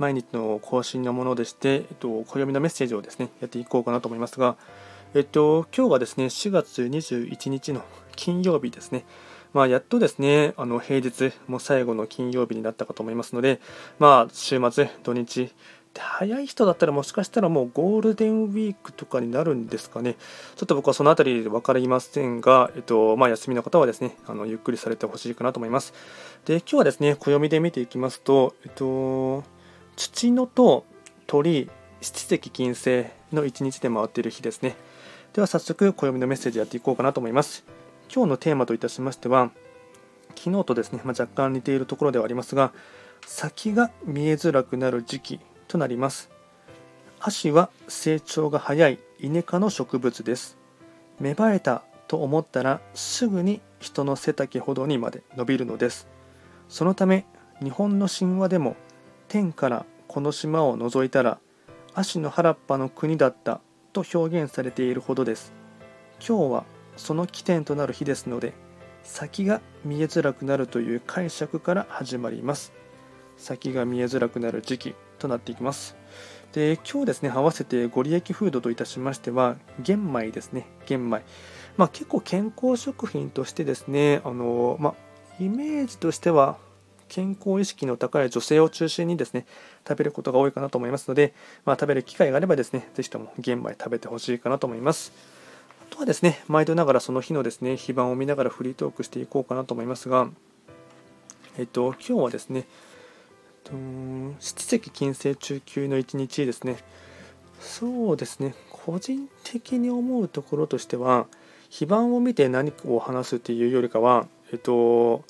毎日の更新のものでして、えっと、暦のメッセージをですね、やっていこうかなと思いますが、えっと、今日はですね、4月21日の金曜日ですね。まあ、やっとですね、あの平日、もう最後の金曜日になったかと思いますので、まあ、週末、土日、早い人だったらもしかしたらもうゴールデンウィークとかになるんですかね。ちょっと僕はそのあたり分かりませんが、えっとまあ、休みの方はですね、あのゆっくりされてほしいかなと思います。で、今日はですね、暦で見ていきますと、えっと、土のと鳥七石金星の一日で回っている日ですね。では早速暦のメッセージやっていこうかなと思います。今日のテーマといたしましては昨日とですね、まあ、若干似ているところではありますが先が見えづらくなる時期となります。足は成長が早いイネ科の植物です。芽生えたと思ったらすぐに人の背丈ほどにまで伸びるのです。そのため日本の神話でも天からこの島を除いたら足の原っぱの国だったと表現されているほどです。今日はその起点となる日ですので先が見えづらくなるという解釈から始まります。先が見えづらくなる時期となっていきます。で今日ですね合わせてご利益フードといたしましては玄米ですね。玄米。まあ、結構健康食品としてですねあのまあ、イメージとしては健康意識の高い女性を中心にですね食べることが多いかなと思いますので、まあ、食べる機会があればですねぜひとも玄米食べてほしいかなと思います。あとはですね毎度ながらその日のですね非番を見ながらフリートークしていこうかなと思いますがえっと今日はですね七石金星中級の一日ですね。そうですね個人的に思うところとしては非番を見て何かを話すっていうよりかはえっと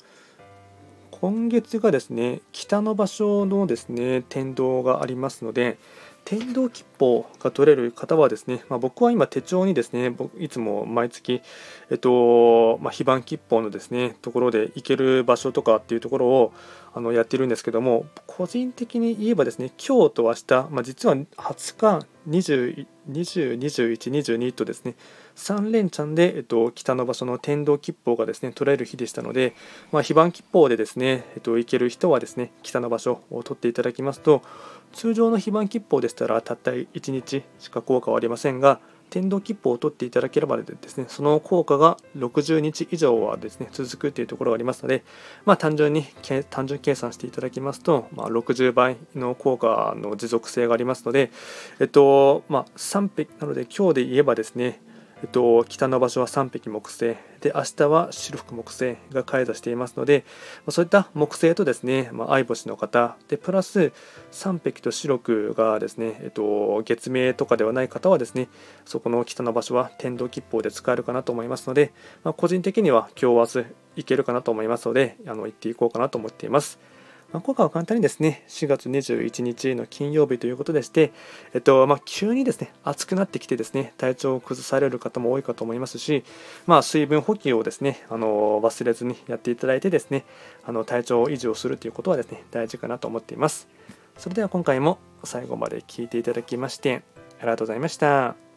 今月がですね北の場所のですね天道がありますので天道切符が取れる方はですね、まあ、僕は今手帳にですねいつも毎月、えっとまあ、非番切符のですねところで行ける場所とかっていうところをあのやってるんですけども個人的に言えばですね今日と明日、まあ、実は20日20 20、21、22とですね3連チャンで、えっと、北の場所の天道吉報がですね取られる日でしたので、まあ、非番吉報でですね、えっと、行ける人はですね北の場所を取っていただきますと通常の非番吉報でしたらたった1日しか効果はありませんが天道切符を取っていただければですね、その効果が60日以上はですね、続くというところがありますので、まあ、単純に、単純計算していただきますと、まあ、60倍の効果の持続性がありますので、えっと、まあ、3匹なので今日で言えばですね、えっと、北の場所は3匹木星で明日は白福木星が開座していますのでまそういった木星とですね、まあ、相星の方でプラス3匹と白くがですね、えっと、月明とかではない方はですねそこの北の場所は天道吉報で使えるかなと思いますので、まあ、個人的には今日明日行けるかなと思いますのであの行っていこうかなと思っています。まあ、今回は簡単にですね、4月21日の金曜日ということでして、えっとまあ、急にですね、暑くなってきてですね、体調を崩される方も多いかと思いますし、まあ、水分補給をですね、あの忘れずにやっていただいてですね、あの体調を維持をするということはですね、大事かなと思っています。それでは今回も最後まで聞いていただきまして、ありがとうございました。